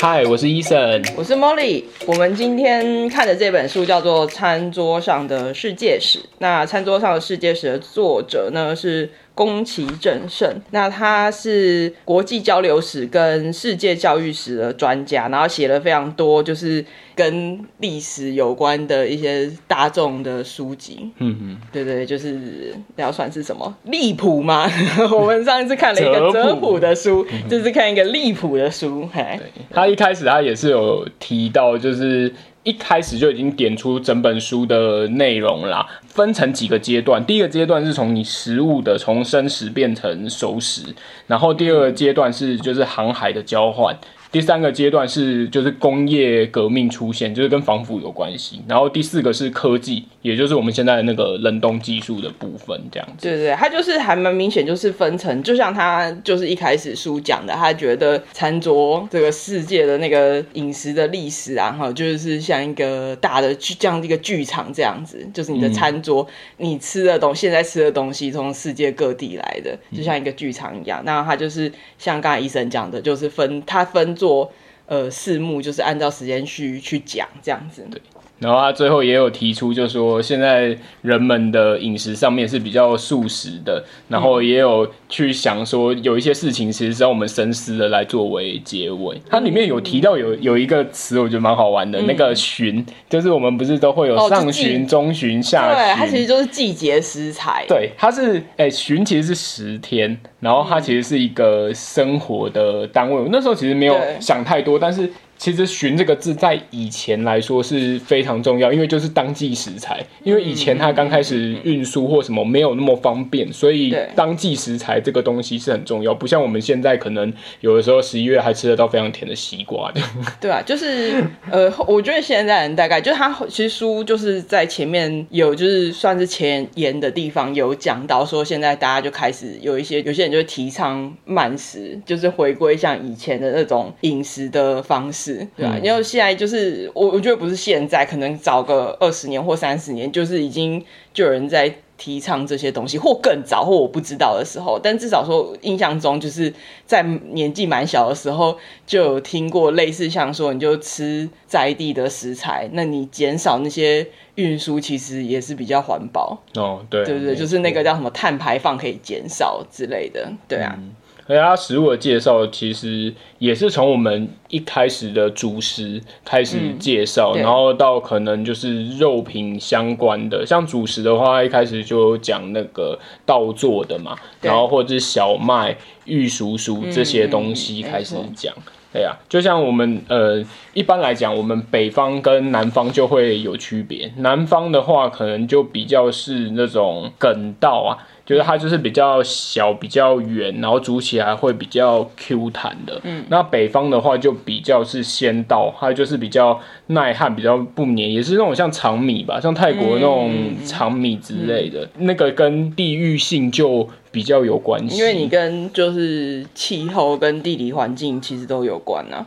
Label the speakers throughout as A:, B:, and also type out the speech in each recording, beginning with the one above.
A: 嗨，我是伊森，
B: 我是 Molly。我们今天看的这本书叫做《餐桌上的世界史》。那《餐桌上的世界史》的作者呢是宫崎正胜。那他是国际交流史跟世界教育史的专家，然后写了非常多就是跟历史有关的一些大众的书籍。嗯嗯，对对，就是要算是什么历谱吗？我们上一次看了一个哲普的书，就是看一个历谱的书。嘿，
A: 他一开始他也是有提到，就是一开始就已经点出整本书的内容啦，分成几个阶段。第一个阶段是从你食物的从生食变成熟食，然后第二个阶段是就是航海的交换。第三个阶段是就是工业革命出现，就是跟防腐有关系。然后第四个是科技，也就是我们现在那个冷冻技术的部分，这样子。
B: 对对，它就是还蛮明显，就是分成，就像他就是一开始书讲的，他觉得餐桌这个世界的那个饮食的历史啊，哈，就是像一个大的剧这样一个剧场这样子，就是你的餐桌，嗯、你吃的东西，现在吃的东西从世界各地来的，就像一个剧场一样。嗯、那他就是像刚才医生讲的，就是分他分。做呃四幕，就是按照时间序去讲这样子。
A: 对。然后他最后也有提出，就是说现在人们的饮食上面是比较素食的，然后也有去想说有一些事情其实是要我们深思的来作为结尾。它里面有提到有有一个词，我觉得蛮好玩的，嗯、那个旬，就是我们不是都会有上旬、中旬、下旬，
B: 对，它其实就是季节食材。
A: 对，它是哎旬其实是十天，然后它其实是一个生活的单位。我那时候其实没有想太多，但是。其实“寻”这个字在以前来说是非常重要，因为就是当季食材。因为以前它刚开始运输或什么没有那么方便，所以当季食材这个东西是很重要。不像我们现在可能有的时候十一月还吃得到非常甜的西瓜的。
B: 对啊，就是呃，我觉得现在人大概就是他其实书就是在前面有就是算是前沿的地方有讲到说，现在大家就开始有一些有些人就会提倡慢食，就是回归像以前的那种饮食的方式。对啊，因为现在就是我，我觉得不是现在，可能早个二十年或三十年，就是已经就有人在提倡这些东西，或更早，或我不知道的时候，但至少说印象中，就是在年纪蛮小的时候就有听过类似像说，你就吃在地的食材，那你减少那些运输，其实也是比较环保
A: 哦。对，
B: 对对对，就是那个叫什么碳排放可以减少之类的，对啊。嗯
A: 而且它食物的介绍其实也是从我们一开始的主食开始介绍，嗯、然后到可能就是肉品相关的，像主食的话，一开始就讲那个稻作的嘛，然后或者是小麦、玉蜀黍这些东西开始讲。对呀、啊，就像我们呃，一般来讲，我们北方跟南方就会有区别。南方的话，可能就比较是那种梗稻啊。就是它就是比较小、比较圆，然后煮起来会比较 Q 弹的。嗯，那北方的话就比较是先到，还有就是比较耐旱、比较不黏，也是那种像长米吧，像泰国那种长米之类的。那个跟地域性就比较有关系，
B: 因为你跟就是气候跟地理环境其实都有关啊。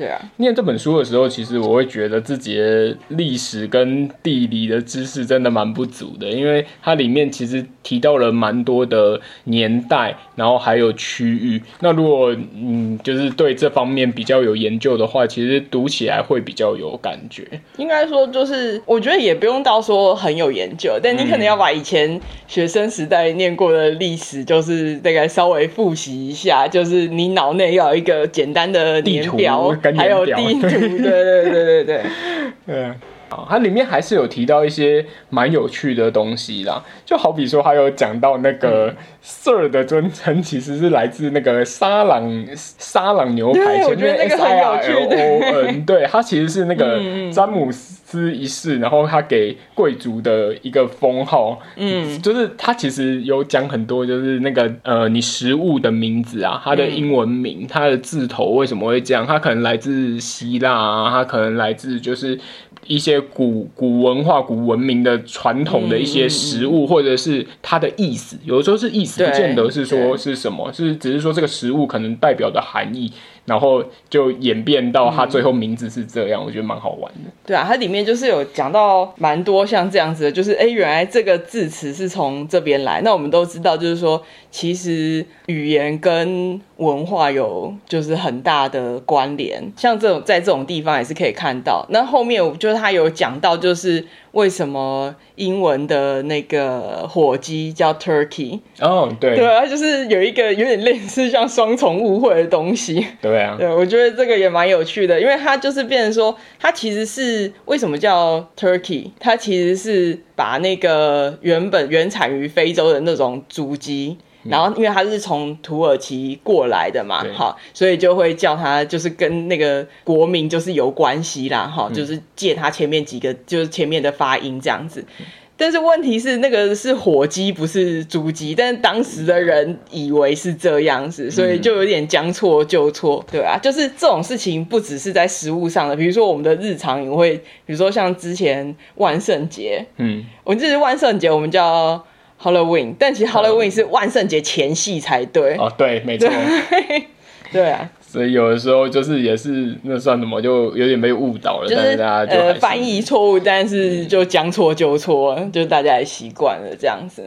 B: 对啊，
A: 念这本书的时候，其实我会觉得自己的历史跟地理的知识真的蛮不足的，因为它里面其实提到了蛮多的年代，然后还有区域。那如果嗯，就是对这方面比较有研究的话，其实读起来会比较有感觉。
B: 应该说，就是我觉得也不用到说很有研究，但你可能要把以前学生时代念过的历史，就是大概稍微复习一下，就是你脑内要有一个简单的年表。还有地图，对对对对对，
A: 嗯，好，它里面还是有提到一些蛮有趣的东西啦，就好比说，还有讲到那个 Sir 的尊称其实是来自那个沙朗沙朗牛排，前面 S I R L O N，对，它其实是那个詹姆斯一世，然后他给贵族的一个封号，嗯，就是他其实有讲很多，就是那个呃，你食物的名字啊，它的英文名，它的字头为什么会这样？它可能来自希腊啊，它可能来自就是。一些古古文化、古文明的传统的一些食物，嗯、或者是它的意思，有的时候是意思，不见得是说是什么，是只是说这个食物可能代表的含义。然后就演变到他最后名字是这样，嗯、我觉得蛮好玩的。
B: 对啊，它里面就是有讲到蛮多像这样子的，就是哎，原来这个字词是从这边来。那我们都知道，就是说其实语言跟文化有就是很大的关联，像这种在这种地方也是可以看到。那后面我就是他有讲到，就是。为什么英文的那个火鸡叫 turkey？
A: 哦，对，
B: 对啊，就是有一个有点类似像双重误会的东西。
A: 对啊，
B: 对，我觉得这个也蛮有趣的，因为它就是变成说，它其实是为什么叫 turkey？它其实是把那个原本原产于非洲的那种猪鸡。然后，因为他是从土耳其过来的嘛，哈，所以就会叫他，就是跟那个国民就是有关系啦，哈，就是借他前面几个，就是前面的发音这样子。但是问题是，那个是火鸡，不是猪鸡，但是当时的人以为是这样子，所以就有点将错就错，对啊，就是这种事情不只是在食物上的，比如说我们的日常也会，比如说像之前万圣节，嗯，我们这是万圣节，我们叫。Halloween，但其实 Halloween 是万圣节前夕才对。
A: 哦，对，没错。
B: 对啊。
A: 所以有的时候就是也是那算什么，就有点被误导了。
B: 就是、
A: 但是大家就
B: 呃翻译错误，但是就将错就错，嗯、就大家也习惯了这样子。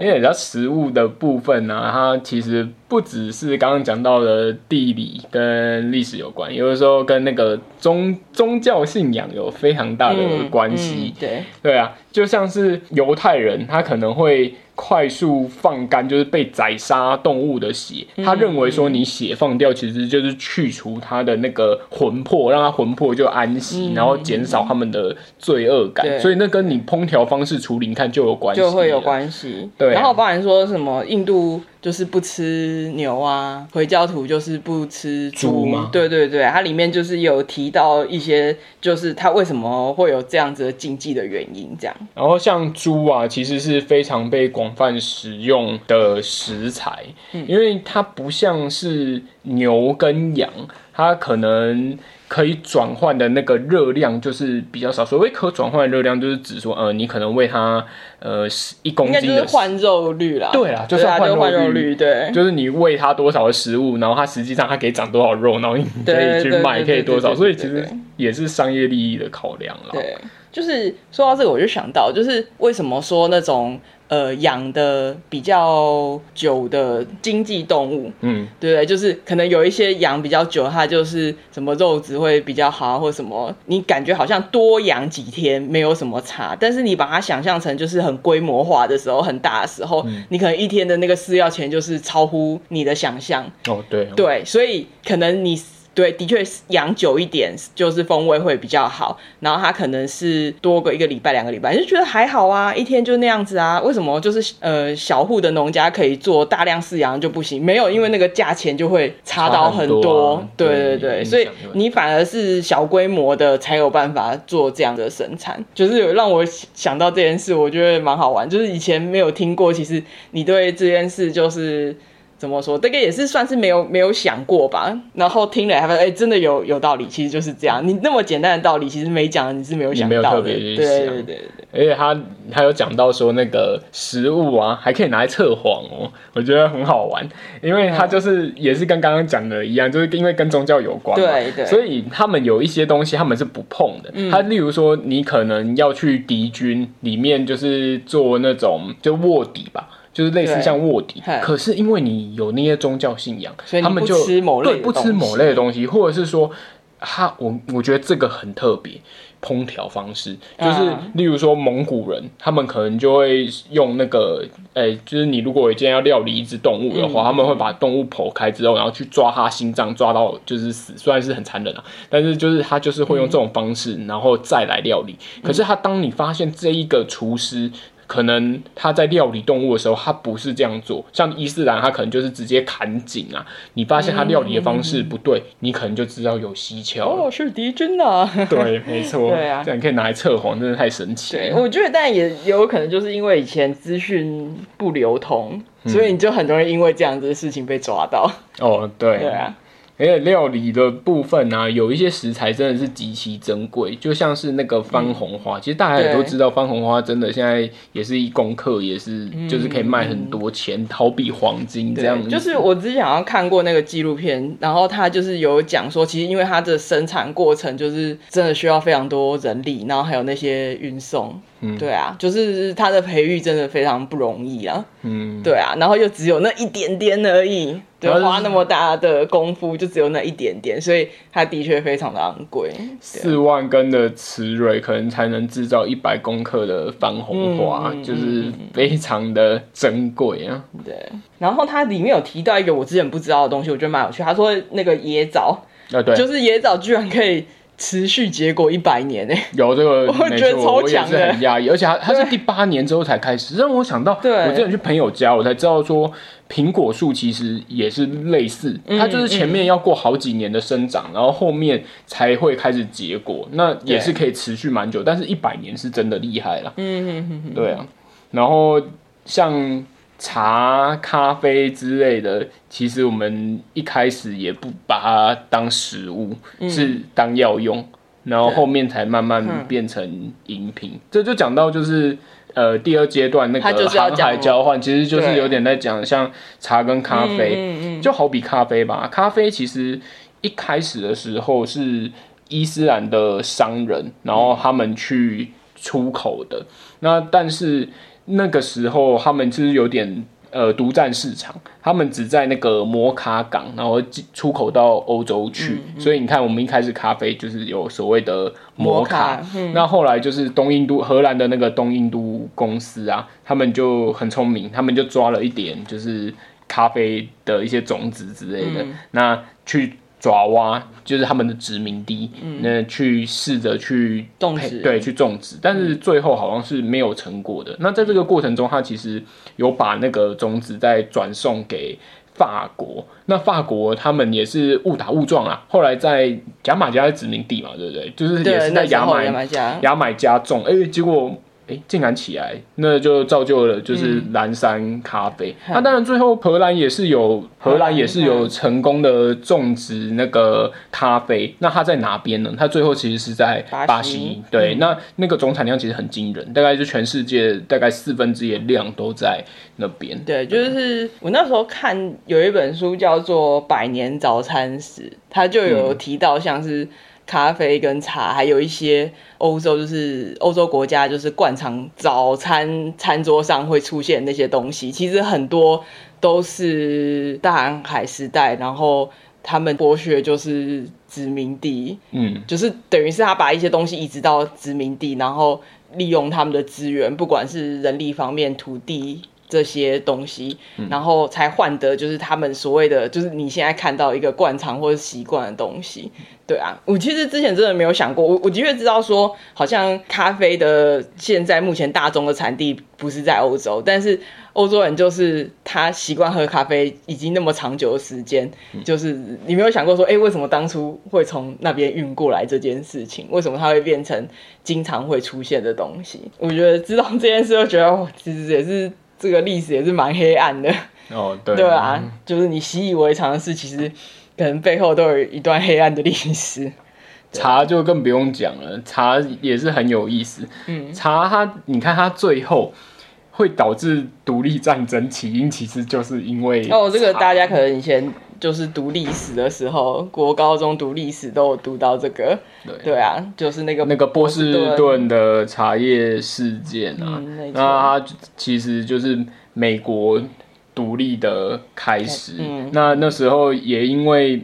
A: 因为人家食物的部分呢、啊，它其实不只是刚刚讲到的地理跟历史有关，有的时候跟那个宗宗教信仰有非常大的关系、嗯嗯。对对啊，就像是犹太人，他可能会。快速放干就是被宰杀动物的血，他认为说你血放掉其实就是去除他的那个魂魄，让他魂魄就安息，然后减少他们的罪恶感。所以那跟你烹调方式处理，你看就有关系，
B: 就会有关系。对，然后包含说什么印度。就是不吃牛啊，回教徒就是不吃猪吗？对对对，它里面就是有提到一些，就是它为什么会有这样子的禁忌的原因，这样。
A: 然后像猪啊，其实是非常被广泛使用的食材，嗯，因为它不像是牛跟羊，它可能。可以转换的那个热量就是比较少。所谓可转换的热量，就是指说，呃，你可能喂它，呃，一公斤的
B: 换肉率啦。
A: 对啦，就是换肉，
B: 肉率，对，
A: 就是你喂它多少的食物，然后它实际上它可以长多少肉，然后你可以去卖，可以多少。所以其实也是商业利益的考量啦。
B: 对，就是说到这个，我就想到，就是为什么说那种。呃，养的比较久的经济动物，嗯，对不对？就是可能有一些养比较久，它就是什么肉质会比较好，或什么，你感觉好像多养几天没有什么差，但是你把它想象成就是很规模化的时候，很大的时候，嗯，你可能一天的那个饲料钱就是超乎你的想象。
A: 哦，对哦，
B: 对，所以可能你。对，的确养久一点就是风味会比较好。然后它可能是多个一个礼拜、两个礼拜，就觉得还好啊，一天就那样子啊。为什么就是呃小户的农家可以做大量饲养就不行？没有，因为那个价钱就会差到很多。很多啊、对对对，对，所以你反而是小规模的才有办法做这样的生产。就是有让我想到这件事，我觉得蛮好玩。就是以前没有听过，其实你对这件事就是。怎么说？这个也是算是没有没有想过吧。然后听了还发现，哎，真的有有道理。其实就是这样，你那么简单的道理，其实没讲，你是没有想到的。对对对对对。
A: 而且他他有讲到说，那个食物啊，还可以拿来测谎哦。我觉得很好玩，因为他就是也是跟刚刚讲的一样，就是因为跟宗教有关嘛。
B: 对对。
A: 所以他们有一些东西他们是不碰的。他例如说，你可能要去敌军里面，就是做那种就卧底吧。就是类似像卧底，可是因为你有那些宗教信仰，所以他们就对不吃某类的东西，或者是说，他我我觉得这个很特别，烹调方式就是，例如说蒙古人，他们可能就会用那个，诶、欸，就是你如果今天要料理一只动物的话，他们会把动物剖开之后，然后去抓它心脏，抓到就是死，虽然是很残忍啊，但是就是他就是会用这种方式，然后再来料理。可是他当你发现这一个厨师。可能他在料理动物的时候，他不是这样做。像伊斯兰，他可能就是直接砍颈啊。你发现他料理的方式不对，嗯、你可能就知道有蹊跷。
B: 哦，是敌军啊！
A: 对，没错。对啊，这样你可以拿来测谎，真的太神奇了。
B: 对，我觉得，但也有可能就是因为以前资讯不流通，所以你就很容易因为这样子的事情被抓到。
A: 哦，对。
B: 对啊。
A: 而且料理的部分呢、啊，有一些食材真的是极其珍贵，就像是那个番红花。嗯、其实大家也都知道，番红花真的现在也是一公克，也是就是可以卖很多钱，嗯、好比黄金这样子。
B: 就是我之前好像看过那个纪录片，然后他就是有讲说，其实因为它的生产过程就是真的需要非常多人力，然后还有那些运送。嗯，对啊，就是它的培育真的非常不容易啊。嗯，对啊，然后又只有那一点点而已，对，花那么大的功夫就只有那一点点，所以它的确非常的昂贵。
A: 四万根的雌蕊可能才能制造一百公克的番红花，嗯、就是非常的珍贵啊。
B: 对，然后它里面有提到一个我之前不知道的东西，我觉得蛮有趣。他说那个椰枣，啊，对，就是椰枣居然可以。持续结果一百年呢？
A: 有这个，
B: 我觉得超强的，
A: 很压抑，而且它它是第八年之后才开始，让我想到，我之前去朋友家，我才知道说，苹果树其实也是类似，它就是前面要过好几年的生长，然后后面才会开始结果，那也是可以持续蛮久，但是一百年是真的厉害了。嗯嗯嗯，对啊，然后像。茶、咖啡之类的，其实我们一开始也不把它当食物，嗯、是当药用，然后后面才慢慢变成饮品。嗯、这就讲到就是呃第二阶段那个航海交换，其实就是有点在讲像茶跟咖啡，就好比咖啡吧。咖啡其实一开始的时候是伊斯兰的商人，然后他们去出口的，那但是。那个时候，他们就是有点呃独占市场，他们只在那个摩卡港，然后出口到欧洲去。嗯嗯、所以你看，我们一开始咖啡就是有所谓的摩卡，摩卡嗯、那后来就是东印度荷兰的那个东印度公司啊，他们就很聪明，他们就抓了一点就是咖啡的一些种子之类的，嗯、那去。爪哇就是他们的殖民地，嗯、那去试着去种植，对，去种植，但是最后好像是没有成果的。嗯、那在这个过程中，他其实有把那个种子再转送给法国。那法国他们也是误打误撞啊，后来在牙买加的殖民地嘛，对不对？就是也是在牙买牙买加牙买加种，哎、欸，结果。哎，竟然起来，那就造就了就是蓝山咖啡。那、嗯啊、当然，最后荷兰也是有荷兰也是有成功的种植那个咖啡。那它在哪边呢？它最后其实是在巴西。对，嗯、那那个总产量其实很惊人，大概是全世界大概四分之一的量都在那边。
B: 对，就是我那时候看有一本书叫做《百年早餐史》，它就有提到像是。咖啡跟茶，还有一些欧洲，就是欧洲国家，就是惯常早餐餐桌上会出现那些东西。其实很多都是大航海时代，然后他们剥削就是殖民地，嗯，就是等于是他把一些东西移植到殖民地，然后利用他们的资源，不管是人力方面、土地。这些东西，然后才换得就是他们所谓的，就是你现在看到一个惯常或者习惯的东西，对啊，我其实之前真的没有想过，我我的确知道说，好像咖啡的现在目前大众的产地不是在欧洲，但是欧洲人就是他习惯喝咖啡已经那么长久的时间，就是你没有想过说，哎，为什么当初会从那边运过来这件事情，为什么它会变成经常会出现的东西？我觉得知道这件事，就觉得其实也是。这个历史也是蛮黑暗的
A: 哦，对，
B: 对啊，就是你习以为常的事，其实可能背后都有一段黑暗的历史。
A: 茶就更不用讲了，茶也是很有意思。嗯，茶它，你看它最后会导致独立战争起因，其实就是因为
B: 哦，这个大家可能以前就是读历史的时候，国高中读历史都有读到这个。对，对啊，就是那个
A: 那个波士顿的茶叶事件啊，嗯、那它其实就是美国独立的开始。嗯，那那时候也因为。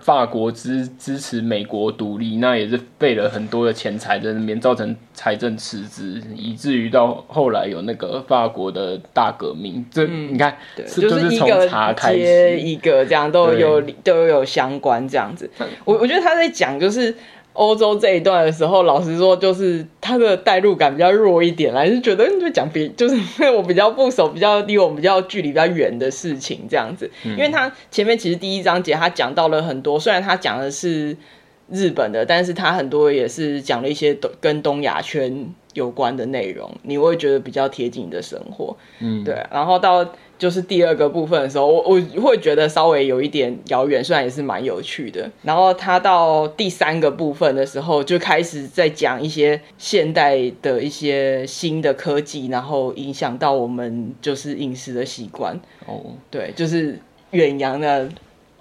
A: 法国支支持美国独立，那也是费了很多的钱财在那边，造成财政赤字，以至于到后来有那个法国的大革命。这、嗯、你看，是就是从茶开始，
B: 一个这样都有都有相关这样子。我我觉得他在讲就是。欧洲这一段的时候，老实说，就是他的代入感比较弱一点，还是觉得就讲别，就是因为我比较不熟，比较离我们比较距离比较远的事情这样子。因为他前面其实第一章节他讲到了很多，虽然他讲的是日本的，但是他很多也是讲了一些东跟东亚圈有关的内容，你会觉得比较贴近你的生活。嗯，对。然后到就是第二个部分的时候，我我会觉得稍微有一点遥远，虽然也是蛮有趣的。然后他到第三个部分的时候，就开始在讲一些现代的一些新的科技，然后影响到我们就是饮食的习惯。哦，对，就是远洋的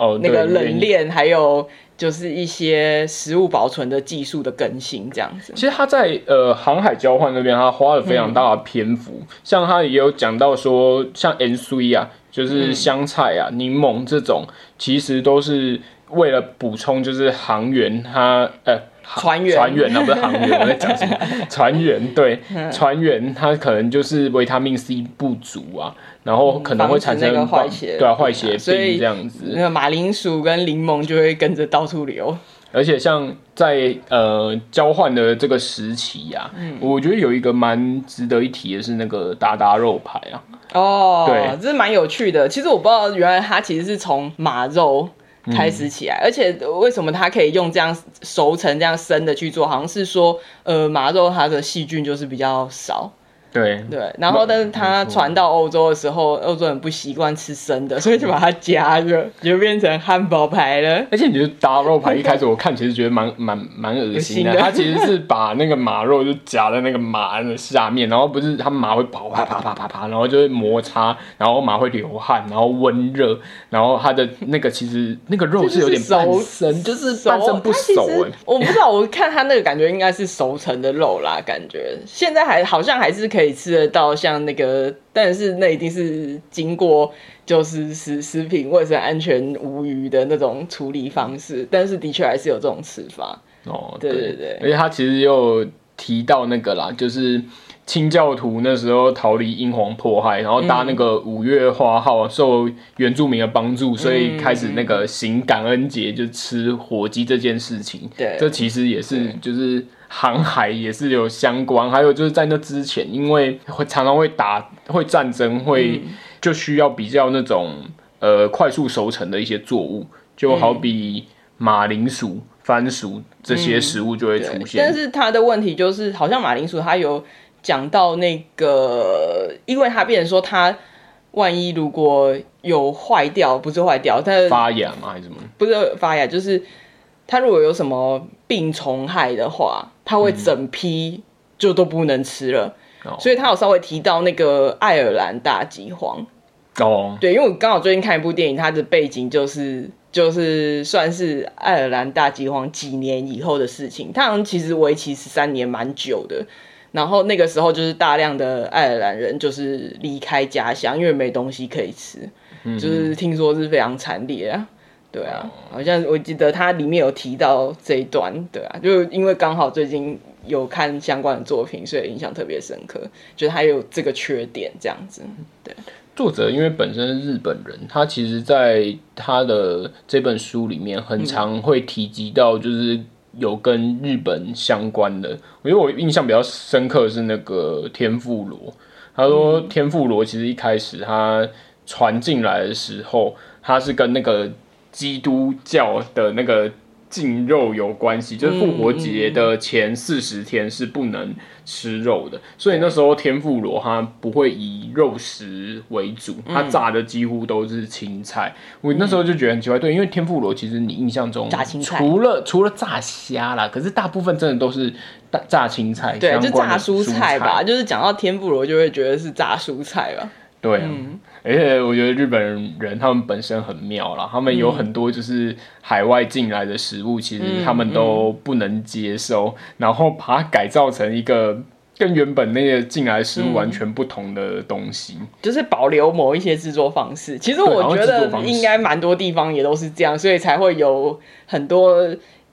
B: 哦，那个冷链还有。就是一些食物保存的技术的更新，这样子。
A: 其实他在呃航海交换那边，他花了非常大的篇幅。嗯、像他也有讲到说，像 N C 啊，就是香菜啊、柠、嗯、檬这种，其实都是为了补充，就是航员他呃。
B: 船员，
A: 船员啊，不是航员，我在讲什么？船员，对，船员他可能就是维他命 C 不足啊，然后可能会产生坏血，对啊，坏血病这样子。
B: 那个马铃薯跟柠檬就会跟着到处流。
A: 而且像在呃交换的这个时期呀、啊，嗯、我觉得有一个蛮值得一提的是那个达达肉排啊。
B: 哦，对，这是蛮有趣的。其实我不知道，原来它其实是从马肉。开始起来，而且为什么它可以用这样熟成、这样生的去做？好像是说，呃，麻肉它的细菌就是比较少。
A: 对
B: 对，然后但是它传到欧洲的时候，欧洲人不习惯吃生的，所以就把它加热，就变成汉堡排了。
A: 而且你觉得大肉排一开始我看其实觉得蛮蛮蛮恶心的，它其实是把那个马肉就夹在那个马鞍的下面，然后不是它马会跑啪啪啪啪啪，然后就会摩擦，然后马会流汗，然后温热，然后它的那个其实那个肉是有点半生，就是半生不熟哎。
B: 我不知道，我看它那个感觉应该是熟成的肉啦，感觉现在还好像还是可以。可以吃得到像那个，但是那一定是经过就是食食品卫生安全无虞的那种处理方式，但是的确还是有这种吃法。哦，对对对，
A: 而且它其实又提到那个啦，就是清教徒那时候逃离英皇迫害，然后搭那个五月花号受原住民的帮助，嗯、所以开始那个行感恩节就吃火鸡这件事情。对，这其实也是就是。航海也是有相关，还有就是在那之前，因为会常常会打会战争，会就需要比较那种呃快速熟成的一些作物，就好比马铃薯、番薯这些食物就会出现。
B: 嗯、但是它的问题就是，好像马铃薯它有讲到那个，因为它变成说它万一如果有坏掉，不是坏掉，它
A: 发芽吗？还是什么？
B: 不是发芽，就是。它如果有什么病虫害的话，它会整批就都不能吃了。嗯、所以他有稍微提到那个爱尔兰大饥荒。哦，对，因为我刚好最近看一部电影，它的背景就是就是算是爱尔兰大饥荒几年以后的事情。它好像其实为期十三年，蛮久的。然后那个时候就是大量的爱尔兰人就是离开家乡，因为没东西可以吃，嗯、就是听说是非常惨烈啊。对啊，好像我记得它里面有提到这一段，对啊，就因为刚好最近有看相关的作品，所以印象特别深刻，觉得他有这个缺点这样子。对，
A: 作者因为本身是日本人，他其实在他的这本书里面很常会提及到，就是有跟日本相关的。因为我印象比较深刻的是那个天妇罗，他说天妇罗其实一开始他传进来的时候，他是跟那个。基督教的那个禁肉有关系，就是复活节的前四十天是不能吃肉的，所以那时候天妇罗它不会以肉食为主，它炸的几乎都是青菜。我那时候就觉得很奇怪，对，因为天妇罗其实你印象中
B: 炸青菜，
A: 除了除了炸虾啦，可是大部分真的都是炸炸青菜，
B: 对，就炸蔬菜吧，就是讲到天妇罗就会觉得是炸蔬菜吧。
A: 对啊，嗯、而且我觉得日本人他们本身很妙啦，他们有很多就是海外进来的食物，其实他们都不能接受，嗯嗯、然后把它改造成一个跟原本那些进来的食物完全不同的东西，嗯、就是保留某一些制作方式。其实我觉得应该蛮多地方也都是这样，所以才会有很多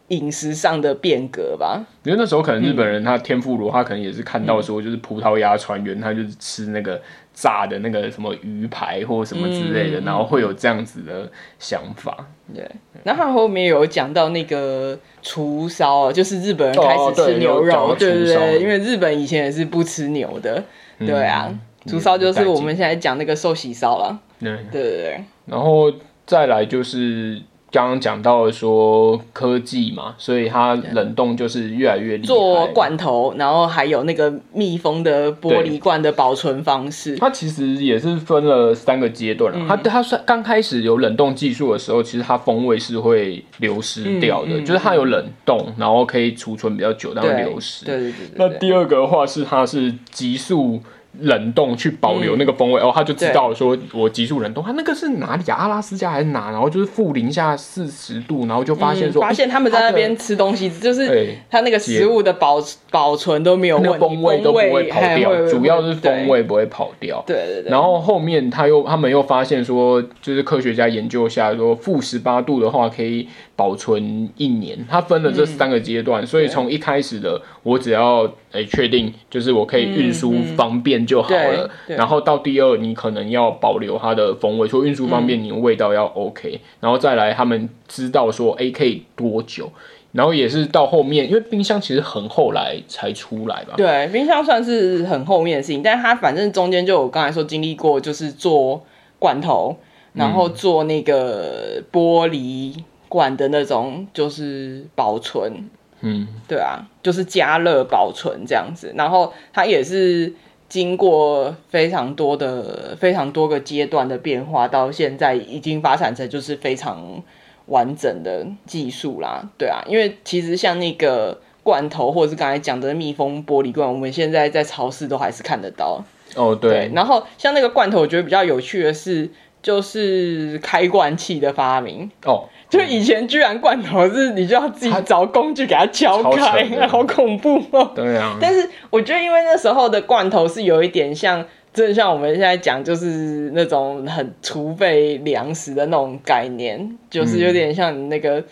A: 饮食上的变革吧。因为那时候可能日本人他天妇罗，他可能也是看到说，就是葡萄牙船员他就是吃那个。炸的那个什么鱼排或什么之类的，嗯、然后会有这样子的想法。对，然后他后面有讲到那个厨烧，就是日本人开始吃牛肉，哦、对，对因为日本以前也是不吃牛的。嗯、对啊，厨烧就是我们现在讲那个寿喜烧了。对对对，然后再来就是刚刚讲到了说科技嘛，所以它冷冻就是越来越厉害。
B: 做罐头，然后还有那个密封的玻璃罐的保存方式。
A: 它其实也是分了三个阶段。嗯、它它算刚开始有冷冻技术的时候，其实它风味是会流失掉的，嗯嗯、就是它有冷冻，然后可以储存比较久，但会流失。
B: 对对对，对，
A: 那第二个的话是它是急速。冷冻去保留那个风味，嗯、哦，他就知道说，我急速冷冻，他那个是哪里啊？阿拉斯加还是哪？然后就是负零下四十度，然后就发现说，
B: 嗯、发现他们在那边吃东西，就是他那个食物的保保存都没有问题，
A: 风味都不会跑掉，主要是风味不会跑掉。
B: 对对对。
A: 然后后面他又他们又发现说，就是科学家研究下说，负十八度的话可以保存一年。它分了这三个阶段，嗯、所以从一开始的我只要诶确定，就是我可以运输方便。就好了，然后到第二，你可能要保留它的风味，说运输方便，你的味道要 OK，嗯、然后再来他们知道说，哎，可以多久，然后也是到后面，因为冰箱其实很后来才出来吧？
B: 对，冰箱算是很后面的事情，但是它反正中间就我刚才说经历过，就是做罐头，然后做那个玻璃罐的那种，就是保存，嗯，对啊，就是加热保存这样子，然后它也是。经过非常多的、非常多个阶段的变化，到现在已经发展成就是非常完整的技术啦。对啊，因为其实像那个罐头，或者是刚才讲的密封玻璃罐，我们现在在超市都还是看得到。
A: 哦，对。对，
B: 然后像那个罐头，我觉得比较有趣的是，就是开罐器的发明。哦。就以前居然罐头是你就要自己找工具给它敲开，好恐怖哦。
A: 对啊。
B: 但是我觉得，因为那时候的罐头是有一点像，真的像我们现在讲，就是那种很储备粮食的那种概念，就是有点像你那个，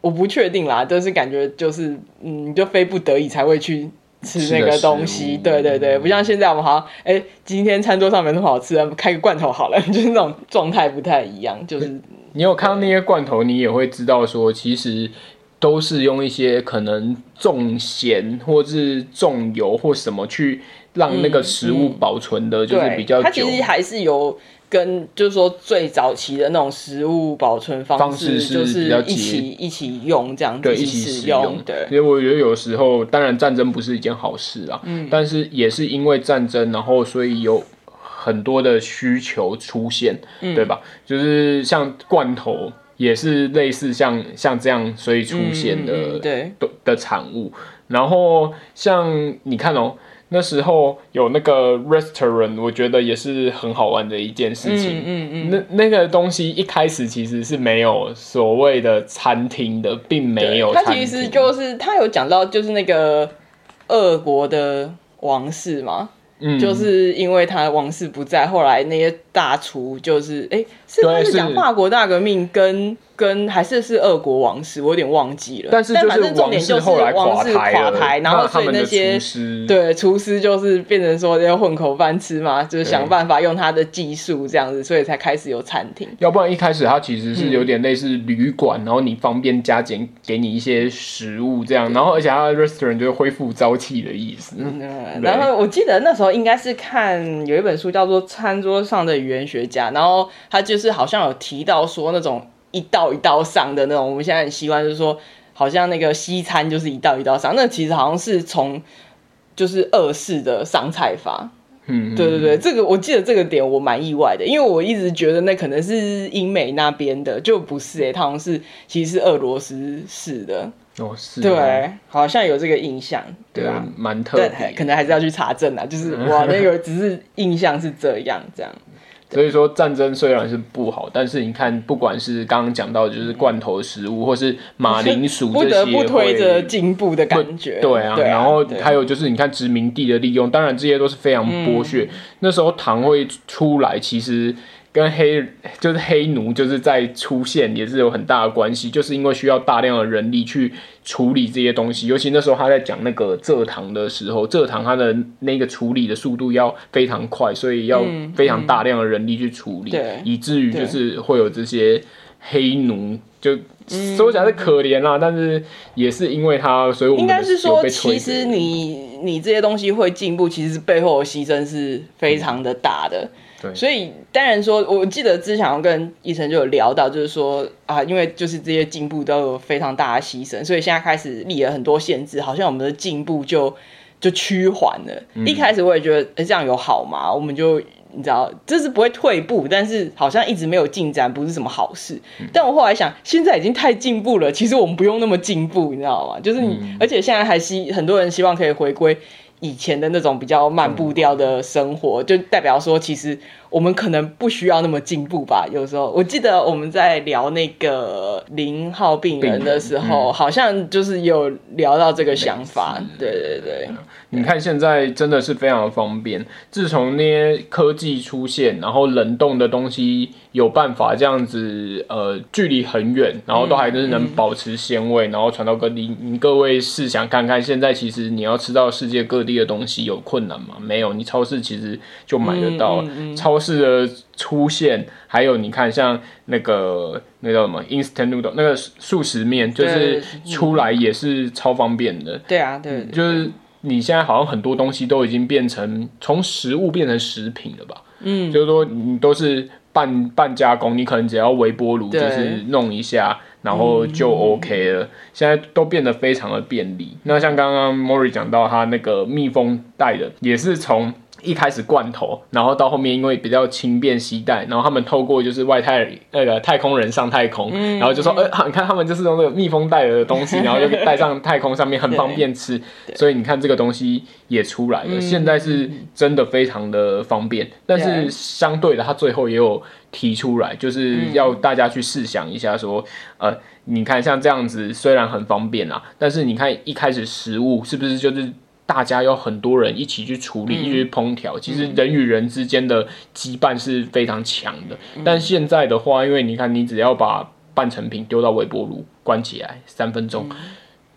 B: 我不确定啦，就是感觉就是，嗯，就非不得已才会去吃那个东西。对对对，不像现在我们好像，哎、欸，今天餐桌上没那么好吃，开个罐头好了，就是那种状态不太一样，就是。
A: 你有看到那些罐头，你也会知道说，其实都是用一些可能重咸或是重油或什么去让那个食物保存的，就是比较久。它其
B: 实还是有跟，就是说最早期的那种食物保存方式，就是一起一起用这样子，
A: 对，一起使用。对，因为我觉得有时候，当然战争不是一件好事啊，嗯，但是也是因为战争，然后所以有。很多的需求出现，嗯、对吧？就是像罐头，也是类似像像这样，所以出现的、嗯、对的的产物。然后像你看哦，那时候有那个 restaurant，我觉得也是很好玩的一件事情。嗯嗯，嗯嗯那那个东西一开始其实是没有所谓的餐厅的，并没有。它
B: 其实就是他有讲到，就是那个俄国的王室嘛。嗯，就是因为他王室不在，后来那些大厨就是，哎、欸，是不是讲法国大革命跟？跟还是是俄国王室，我有点忘记了。
A: 但是反正重点就是
B: 王室垮台，然后所以那些对厨师就是变成说要混口饭吃嘛，就是想办法用他的技术这样子，所以才开始有餐厅。
A: 要不然一开始它其实是有点类似旅馆，然后你方便加减给你一些食物这样，然后而且它的 restaurant 就是恢复朝气的意思。
B: 然后我记得那时候应该是看有一本书叫做《餐桌上的语言学家》，然后他就是好像有提到说那种。一道一道上的那种，我们现在很习惯，就是说，好像那个西餐就是一道一道上，那其实好像是从就是俄式的上菜法。嗯，对对对，这个我记得这个点我蛮意外的，因为我一直觉得那可能是英美那边的，就不是哎、欸，它好像是其实是俄罗斯式的。
A: 哦，是，
B: 对，好像有这个印象，对啊？
A: 蛮特别，
B: 可能还是要去查证啊，就是 哇，那个只是印象是这样，这样。
A: 所以说战争虽然是不好，但是你看，不管是刚刚讲到的就是罐头食物，或是马铃薯这些，不得
B: 不推着进步的感觉。
A: 对啊，然后还有就是你看殖民地的利用，当然这些都是非常剥削。嗯、那时候糖会出来，其实。跟黑就是黑奴就是在出现也是有很大的关系，就是因为需要大量的人力去处理这些东西，尤其那时候他在讲那个蔗糖的时候，蔗糖它的那个处理的速度要非常快，所以要非常大量的人力去处理，嗯嗯、以至于就是会有这些黑奴就。说起来是可怜啦，但是也是因为他，所以我们
B: 应该是说，其实你你这些东西会进步，其实背后的牺牲是非常的大的。
A: 对，
B: 所以当然说，我记得之前跟医生就有聊到，就是说啊，因为就是这些进步都有非常大的牺牲，所以现在开始立了很多限制，好像我们的进步就就趋缓了。嗯、一开始我也觉得，哎、欸，这样有好吗？我们就你知道，这是不会退步，但是好像一直没有进展，不是什么好事。嗯、但我后来想，现在已经太进步了，其实我们不用那么进步，你知道吗？就是你，嗯、而且现在还希很多人希望可以回归。以前的那种比较慢步调的生活，就代表说，其实我们可能不需要那么进步吧。有时候，我记得我们在聊那个零号病人的时候，好像就是有聊到这个想法。对对对。
A: 你看现在真的是非常的方便，自从那些科技出现，然后冷冻的东西有办法这样子，呃，距离很远，然后都还是能保持鲜味，然后传到各地。你各位试想看看，现在其实你要吃到世界各地的东西有困难吗？没有，你超市其实就买得到。超市的出现，还有你看像那个那叫什么 instant noodle，那个素食面，就是出来也是超方便的。
B: 对啊，对，
A: 就是。你现在好像很多东西都已经变成从食物变成食品了吧？嗯，就是说你都是半半加工，你可能只要微波炉就是弄一下，然后就 OK 了。嗯、现在都变得非常的便利。那像刚刚 Mori 讲到他那个密封袋的，也是从。一开始罐头，然后到后面因为比较轻便携带，然后他们透过就是外太那个太空人上太空，嗯、然后就说，呃、欸，你看他们就是用那个密封袋的东西，然后就带上太空上面很方便吃，所以你看这个东西也出来了，嗯、现在是真的非常的方便，但是相对的，他最后也有提出来，就是要大家去试想一下说，呃，你看像这样子虽然很方便啊，但是你看一开始食物是不是就是。大家有很多人一起去处理，一起去烹调。嗯、其实人与人之间的羁绊是非常强的。嗯、但现在的话，因为你看，你只要把半成品丢到微波炉关起来，三分钟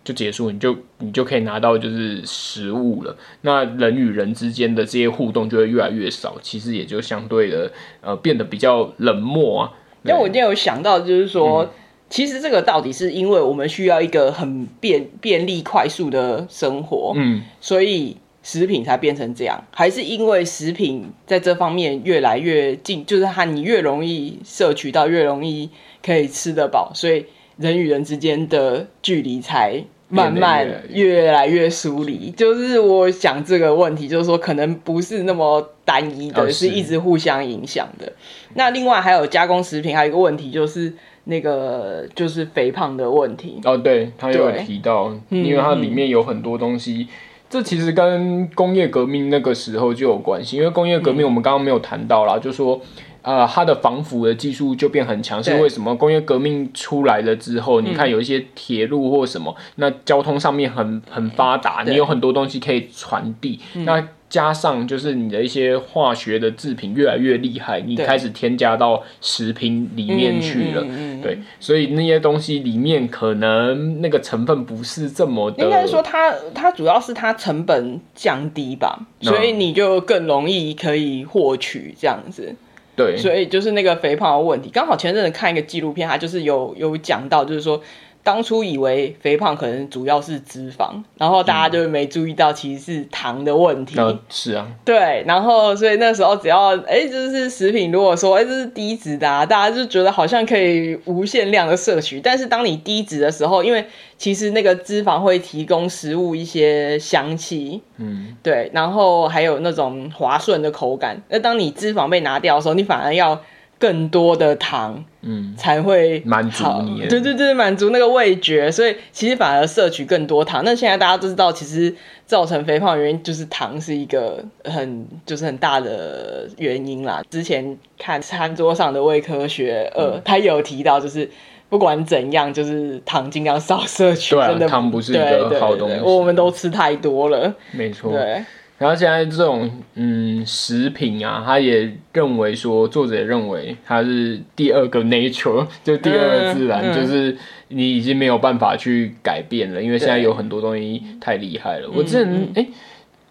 A: 就结束，你就你就可以拿到就是食物了。那人与人之间的这些互动就会越来越少，其实也就相对的呃变得比较冷漠啊。
B: 因为我今天有想到，就是说。嗯其实这个到底是因为我们需要一个很便便利、快速的生活，嗯，所以食品才变成这样，还是因为食品在这方面越来越近，就是它你越容易摄取到，越容易可以吃得饱，所以人与人之间的距离才慢慢越来越疏离。就是我想这个问题，就是说可能不是那么单一的，是一直互相影响的。那另外还有加工食品，还有一个问题就是。那个就是肥胖的问题
A: 哦，对，他有提到，因为它里面有很多东西，嗯、这其实跟工业革命那个时候就有关系，因为工业革命我们刚刚没有谈到啦，嗯、就说。呃，它的防腐的技术就变很强，是为什么？工业革命出来了之后，你看有一些铁路或什么，那交通上面很很发达，你有很多东西可以传递。那加上就是你的一些化学的制品越来越厉害，你开始添加到食品里面去了，对，所以那些东西里面可能那个成分不是这么的。应
B: 该说它它主要是它成本降低吧，所以你就更容易可以获取这样子。
A: 对，
B: 所以就是那个肥胖的问题。刚好前阵子看一个纪录片，它就是有有讲到，就是说。当初以为肥胖可能主要是脂肪，然后大家就没注意到其实是糖的问题。
A: 嗯、是啊，
B: 对，然后所以那时候只要哎，就是食品如果说哎这是低脂的，啊，大家就觉得好像可以无限量的摄取。但是当你低脂的时候，因为其实那个脂肪会提供食物一些香气，嗯，对，然后还有那种滑顺的口感。那当你脂肪被拿掉的时候，你反而要。更多的糖，嗯，才会
A: 满足你。
B: 对对对，满足那个味觉，所以其实反而摄取更多糖。那现在大家都知道，其实造成肥胖的原因就是糖是一个很就是很大的原因啦。之前看餐桌上的胃科学，呃，他有提到，就是不管怎样，就是糖尽量少摄取。
A: 对啊，
B: 真的
A: 糖不是一个好东西，
B: 我们都吃太多了。
A: 没错。
B: 对。
A: 然后现在这种嗯食品啊，他也认为说，作者也认为它是第二个 nature，就第二个自然，嗯嗯、就是你已经没有办法去改变了，因为现在有很多东西太厉害了。我之前哎、嗯嗯。欸，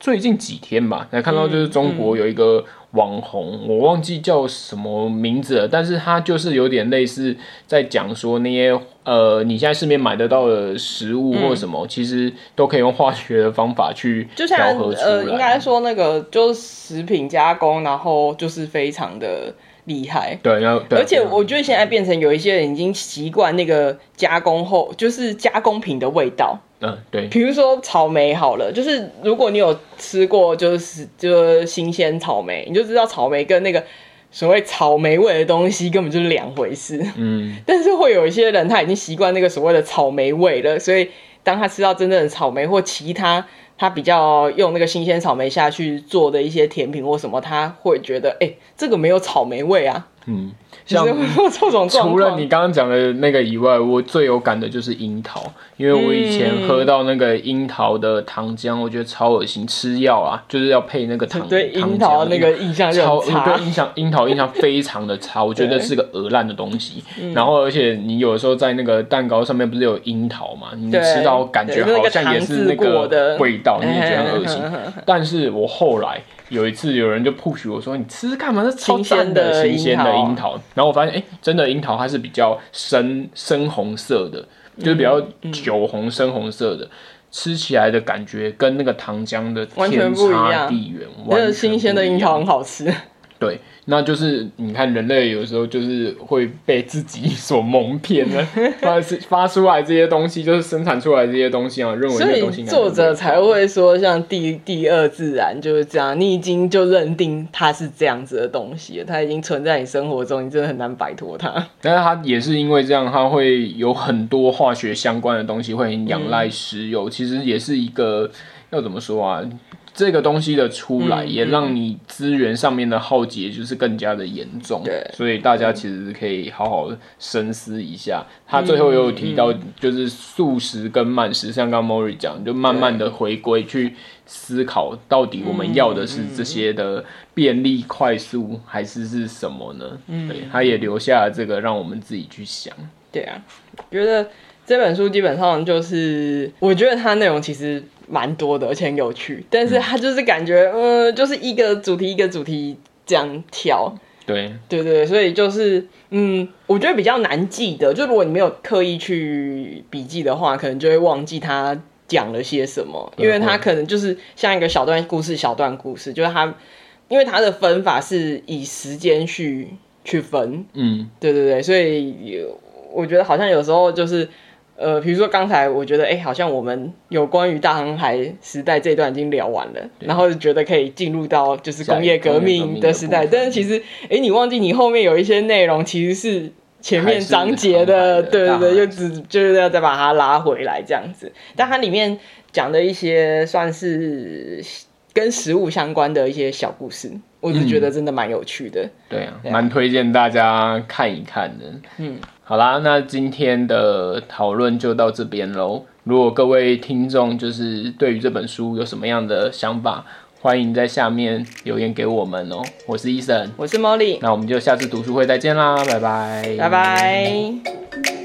A: 最近几天吧，才看到就是中国有一个网红，我忘记叫什么名字了，但是他就是有点类似在讲说那些呃，你现在市面买得到的食物或什么，嗯、其实都可以用化学的方法去调和出来。
B: 呃，应该说那个就是食品加工，然后就是非常的厉害。
A: 对，然后
B: 而且我觉得现在变成有一些人已经习惯那个加工后，就是加工品的味道。
A: 嗯，对。
B: 比如说草莓好了，就是如果你有吃过，就是就是新鲜草莓，你就知道草莓跟那个所谓草莓味的东西根本就是两回事。嗯。但是会有一些人他已经习惯那个所谓的草莓味了，所以当他吃到真正的草莓或其他他比较用那个新鲜草莓下去做的一些甜品或什么，他会觉得哎、这个没有草莓味啊。嗯。像
A: 除了你刚刚讲的那个以外，我最有感的就是樱桃，因为我以前喝到那个樱桃的糖浆，我觉得超恶心。吃药啊，就是要配那个糖。
B: 对樱桃那个印象就很差，
A: 对印象樱桃印象非常的差，我觉得是个鹅烂的东西。然后而且你有的时候在那个蛋糕上面不是有樱桃嘛，你吃到感觉好像也是那个味道，你也觉得很恶心。但是我后来。有一次，有人就 push 我说：“你吃吃看嘛？是超鲜的新鲜的樱桃。”然后我发现，哎、欸，真的樱桃它是比较深深红色的，就是比较酒红深红色的，嗯嗯、吃起来的感觉跟那个糖浆的天差地远。
B: 那个新鲜的樱桃很好吃。
A: 对。那就是你看，人类有时候就是会被自己所蒙骗了，发发出来这些东西，就是生产出来这些东西啊，认为这些东西，
B: 作者才会说像第第二自然就是这样，你已经就认定它是这样子的东西了，它已经存在你生活中，你真的很难摆脱它。
A: 但是它也是因为这样，它会有很多化学相关的东西会很仰赖石油，嗯、其实也是一个要怎么说啊？这个东西的出来，也让你资源上面的耗竭就是更加的严重。对，所以大家其实可以好好深思一下。他最后又提到，就是素食跟慢食，像刚刚 Mori 讲，就慢慢的回归去思考，到底我们要的是这些的便利、快速，还是是什么呢？嗯，对，他也留下了这个，让我们自己去想。
B: 对啊，觉得这本书基本上就是，我觉得它内容其实。蛮多的，而且很有趣，但是他就是感觉，嗯、呃，就是一个主题一个主题这样跳，
A: 对，
B: 对对，所以就是，嗯，我觉得比较难记得，就如果你没有刻意去笔记的话，可能就会忘记他讲了些什么，因为他可能就是像一个小段故事，小段故事，就是他，因为他的分法是以时间去去分，嗯，对对对，所以我觉得好像有时候就是。呃，比如说刚才我觉得，哎、欸，好像我们有关于大航海时代这段已经聊完了，然后就觉得可以进入到就是工业革命的时代。但是其实，哎、欸，你忘记你后面有一些内容其实是前面章节的，的对对对，就只就是要再把它拉回来这样子。但它里面讲的一些算是跟食物相关的一些小故事，我是觉得真的蛮有趣的。嗯、
A: 对啊，蛮对推荐大家看一看的。嗯。好啦，那今天的讨论就到这边喽。如果各位听众就是对于这本书有什么样的想法，欢迎在下面留言给我们哦。我是 Eason，
B: 我是 Molly，
A: 那我们就下次读书会再见啦，拜拜，
B: 拜拜。